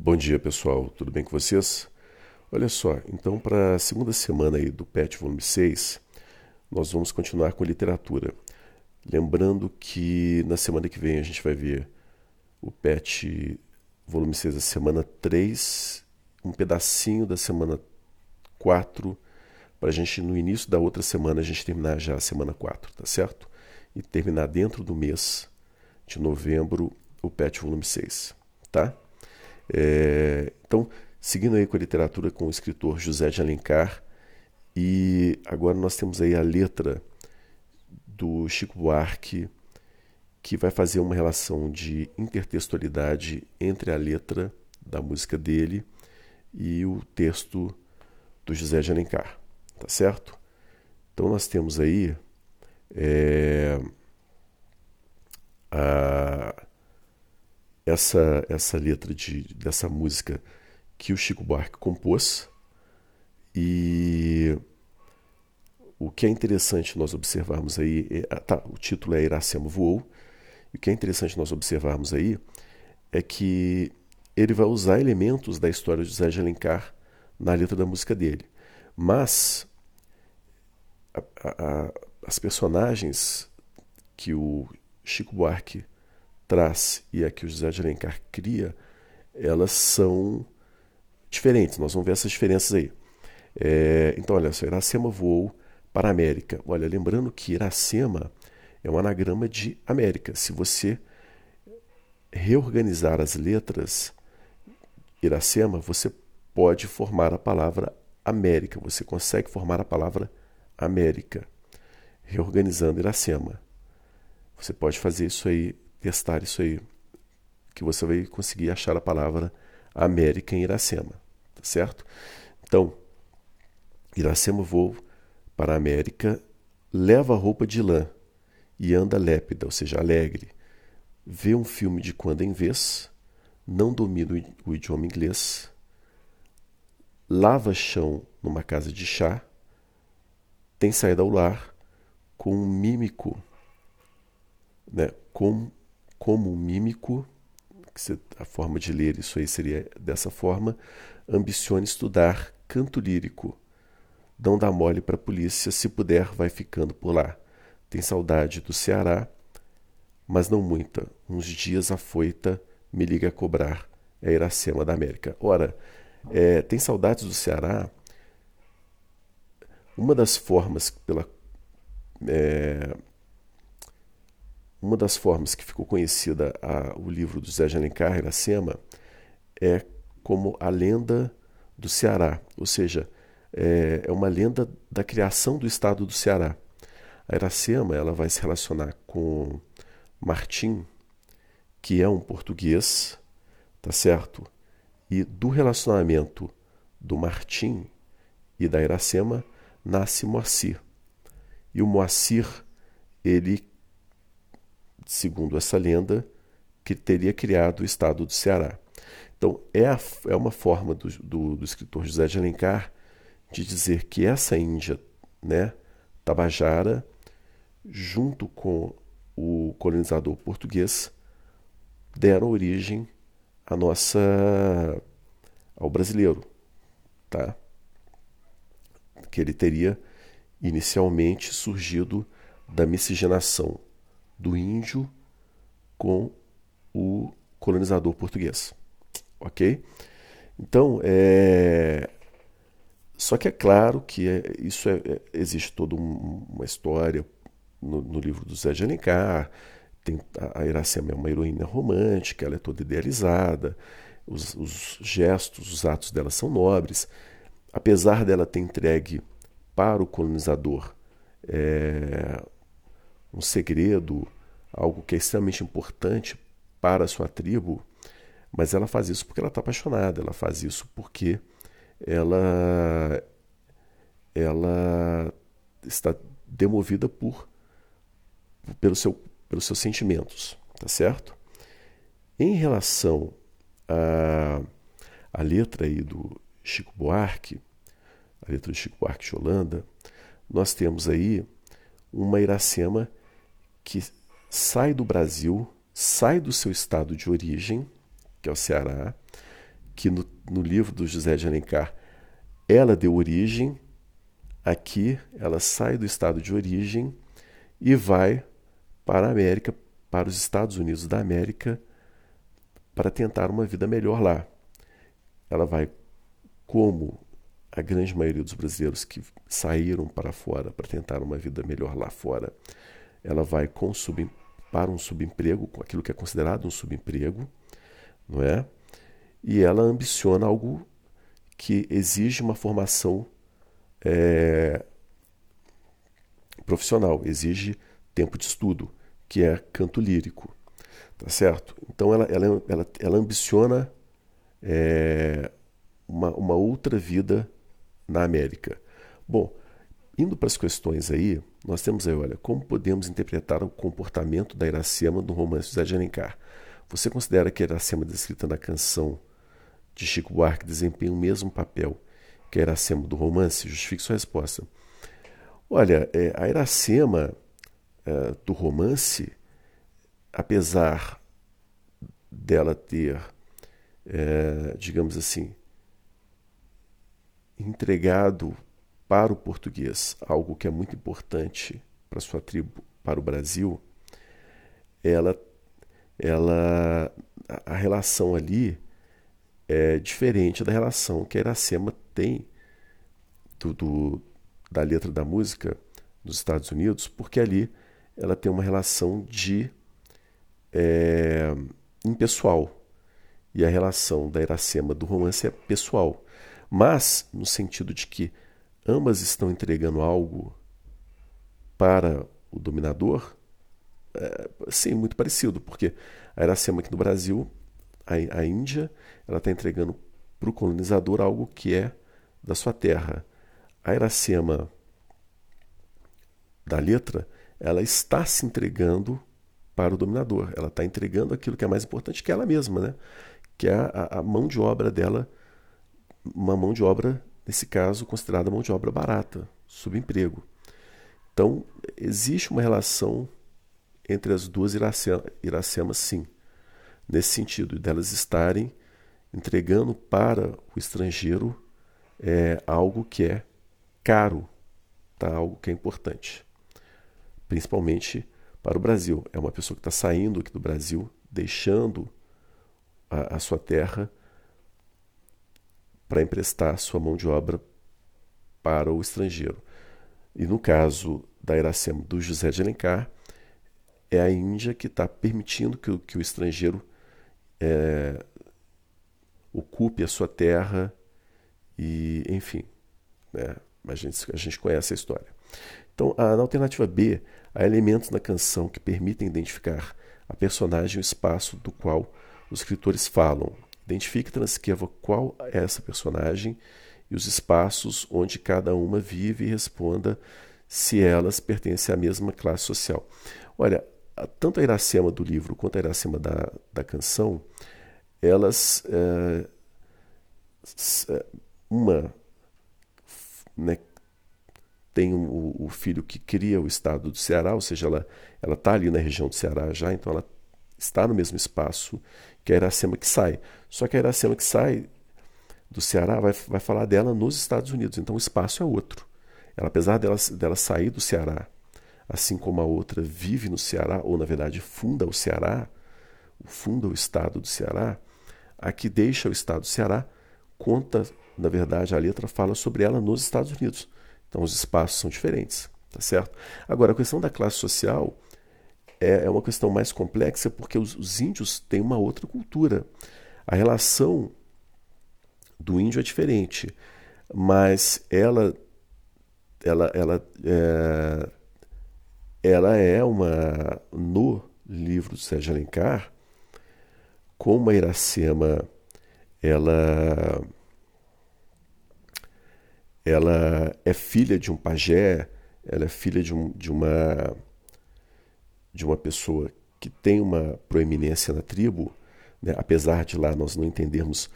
Bom dia, pessoal. Tudo bem com vocês? Olha só, então para a segunda semana aí do PET volume 6, nós vamos continuar com literatura. Lembrando que na semana que vem a gente vai ver o PET volume 6 da semana 3, um pedacinho da semana 4, para a gente no início da outra semana a gente terminar já a semana 4, tá certo? E terminar dentro do mês de novembro o PET volume 6, tá? É, então, seguindo aí com a literatura com o escritor José de Alencar, e agora nós temos aí a letra do Chico Buarque, que vai fazer uma relação de intertextualidade entre a letra da música dele e o texto do José de Alencar, tá certo? Então nós temos aí é, a essa, essa letra de, dessa música que o Chico Buarque compôs. E o que é interessante nós observarmos aí, é, ah, tá, o título é Iracema Voou, e o que é interessante nós observarmos aí é que ele vai usar elementos da história de José de Alencar na letra da música dele. Mas a, a, as personagens que o Chico Buarque traz e a que o José de Alencar cria, elas são diferentes. Nós vamos ver essas diferenças aí. É, então, olha só, Iracema voou para a América. Olha, lembrando que Iracema é um anagrama de América. Se você reorganizar as letras Iracema, você pode formar a palavra América. Você consegue formar a palavra América, reorganizando Iracema. Você pode fazer isso aí testar isso aí, que você vai conseguir achar a palavra América em Iracema, tá certo? Então, Iracema voa para a América, leva roupa de lã e anda lépida, ou seja, alegre. Vê um filme de quando em vez, não domina o idioma inglês, lava chão numa casa de chá, tem saído ao lar com um mímico, né, com como um mímico, a forma de ler isso aí seria dessa forma, ambicione estudar canto lírico. Não dá mole para a polícia, se puder, vai ficando por lá. Tem saudade do Ceará, mas não muita. Uns dias afoita, me liga a cobrar. É Iracema da América. Ora, é, tem saudades do Ceará. Uma das formas pela é, uma das formas que ficou conhecida a, o livro do Zé de Alencar, Iracema, é como a lenda do Ceará, ou seja, é, é uma lenda da criação do estado do Ceará. A Iracema ela vai se relacionar com Martim, que é um português, tá certo? E do relacionamento do Martim e da Iracema nasce Moacir. E o Moacir, ele segundo essa lenda, que teria criado o estado do Ceará. Então, é, a, é uma forma do, do, do, escritor José de Alencar de dizer que essa Índia, né, Tabajara, junto com o colonizador português, deram origem à nossa ao brasileiro, tá? Que ele teria inicialmente surgido da miscigenação do índio com o colonizador português. Ok? Então, é... só que é claro que é, isso é, é, existe toda um, uma história no, no, livro do Zé de Alencar. Tem, a Iracema é uma heroína romântica, ela é toda idealizada, os, os gestos, os atos dela são nobres. Apesar dela ter entregue para o colonizador é, um segredo, algo que é extremamente importante para a sua tribo, mas ela faz isso porque ela está apaixonada, ela faz isso porque ela ela está demovida por pelo seu, pelos seus sentimentos, tá certo? Em relação à a, a letra aí do Chico Buarque, a letra do Chico Buarque de Holanda, nós temos aí uma Iracema que sai do Brasil, sai do seu estado de origem, que é o Ceará, que no, no livro do José de Alencar ela deu origem, aqui ela sai do estado de origem e vai para a América, para os Estados Unidos da América, para tentar uma vida melhor lá. Ela vai, como a grande maioria dos brasileiros que saíram para fora para tentar uma vida melhor lá fora, ela vai com sub, para um subemprego, com aquilo que é considerado um subemprego, não é? E ela ambiciona algo que exige uma formação é, profissional, exige tempo de estudo, que é canto lírico, tá certo? Então ela, ela, ela, ela ambiciona é, uma, uma outra vida na América. Bom, indo para as questões aí, nós temos aí, olha, como podemos interpretar o comportamento da Iracema no romance José de Alencar? Você considera que a Iracema descrita na canção de Chico Buarque desempenha o mesmo papel que a Iracema do romance? Justifique sua resposta. Olha, é, a Iracema é, do romance, apesar dela ter, é, digamos assim, entregado para o português algo que é muito importante para sua tribo, para o Brasil, ela, ela, a relação ali é diferente da relação que a Iracema tem do, do, da letra da música nos Estados Unidos, porque ali ela tem uma relação de é, impessoal. E a relação da Iracema do romance é pessoal, mas no sentido de que ambas estão entregando algo para o dominador, é, sim, muito parecido, porque a Iracema aqui no Brasil a, a Índia ela está entregando para o colonizador algo que é da sua terra. A Iracema da letra, ela está se entregando para o dominador. Ela está entregando aquilo que é mais importante que ela mesma, né? que é a, a mão de obra dela, uma mão de obra, nesse caso, considerada mão de obra barata, subemprego. Então, existe uma relação entre as duas Iracemas, sim nesse sentido, delas estarem entregando para o estrangeiro é, algo que é caro, tá? algo que é importante, principalmente para o Brasil. É uma pessoa que está saindo aqui do Brasil, deixando a, a sua terra para emprestar sua mão de obra para o estrangeiro. E no caso da Iracema do José de Alencar, é a Índia que está permitindo que, que o estrangeiro é, ocupe a sua terra e, enfim, né? a, gente, a gente conhece a história. Então, a, na alternativa B, há elementos na canção que permitem identificar a personagem e o espaço do qual os escritores falam. Identifique e transcreva qual é essa personagem e os espaços onde cada uma vive e responda se elas pertencem à mesma classe social. Olha, tanto a Iracema do livro quanto a Iracema da, da canção, elas. É, uma né, tem o, o, filho que cria o estado do Ceará, ou seja, ela está ali na região do Ceará já, então ela está no mesmo espaço que a Iracema que sai. Só que a Iracema que sai do Ceará vai, vai falar dela nos Estados Unidos, então o espaço é outro. Ela, apesar dela, dela sair do Ceará assim como a outra vive no Ceará, ou na verdade funda o Ceará, funda o estado do Ceará, a que deixa o estado do Ceará conta, na verdade, a letra fala sobre ela nos Estados Unidos. Então os espaços são diferentes, tá certo? Agora, a questão da classe social é, é uma questão mais complexa porque os, os índios têm uma outra cultura. A relação do índio é diferente, mas ela, ela, ela é, ela é uma no livro do Sérgio Alencar, como a Iracema ela ela é filha de um pajé, ela é filha de, um, de uma de uma pessoa que tem uma proeminência na tribo, né? apesar de lá nós não entendermos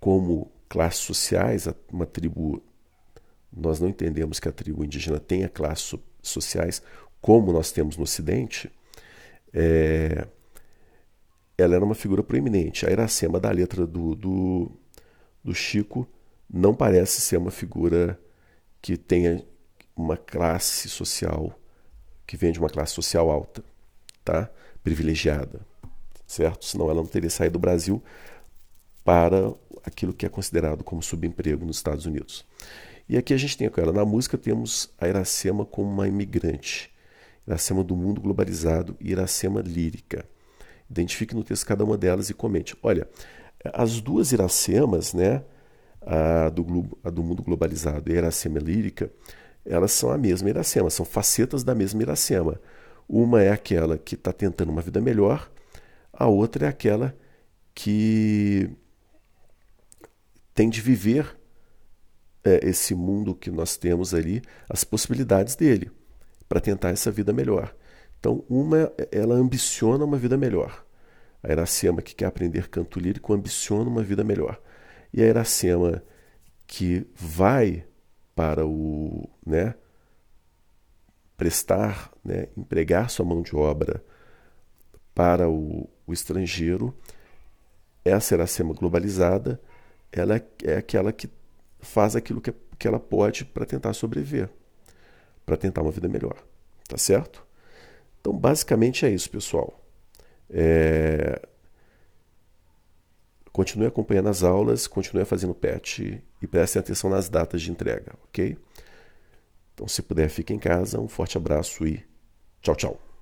como classes sociais, uma tribo nós não entendemos que a tribo indígena tenha classes sociais como nós temos no Ocidente, é, ela era uma figura proeminente. A Iracema, da letra do, do, do Chico, não parece ser uma figura que tenha uma classe social, que vem de uma classe social alta, tá? privilegiada, certo? Senão ela não teria saído do Brasil para aquilo que é considerado como subemprego nos Estados Unidos. E aqui a gente tem ela. Na música temos a Iracema como uma imigrante, Iracema do mundo globalizado e Iracema lírica. Identifique no texto cada uma delas e comente. Olha, as duas Iracemas, né, a do, a do mundo globalizado e a Iracema lírica, elas são a mesma Iracema, são facetas da mesma Iracema. Uma é aquela que está tentando uma vida melhor, a outra é aquela que tem de viver é, esse mundo que nós temos ali, as possibilidades dele, para tentar essa vida melhor. Então, uma, ela ambiciona uma vida melhor. A Iracema, que quer aprender canto lírico, ambiciona uma vida melhor. E a Iracema, que vai para o. Né, prestar, né, empregar sua mão de obra para o, o estrangeiro, essa Iracema globalizada, ela é aquela que faz aquilo que, que ela pode para tentar sobreviver, para tentar uma vida melhor. Tá certo? Então, basicamente é isso, pessoal. É... Continue acompanhando as aulas, continue fazendo patch e prestem atenção nas datas de entrega, ok? Então, se puder, fique em casa. Um forte abraço e tchau, tchau.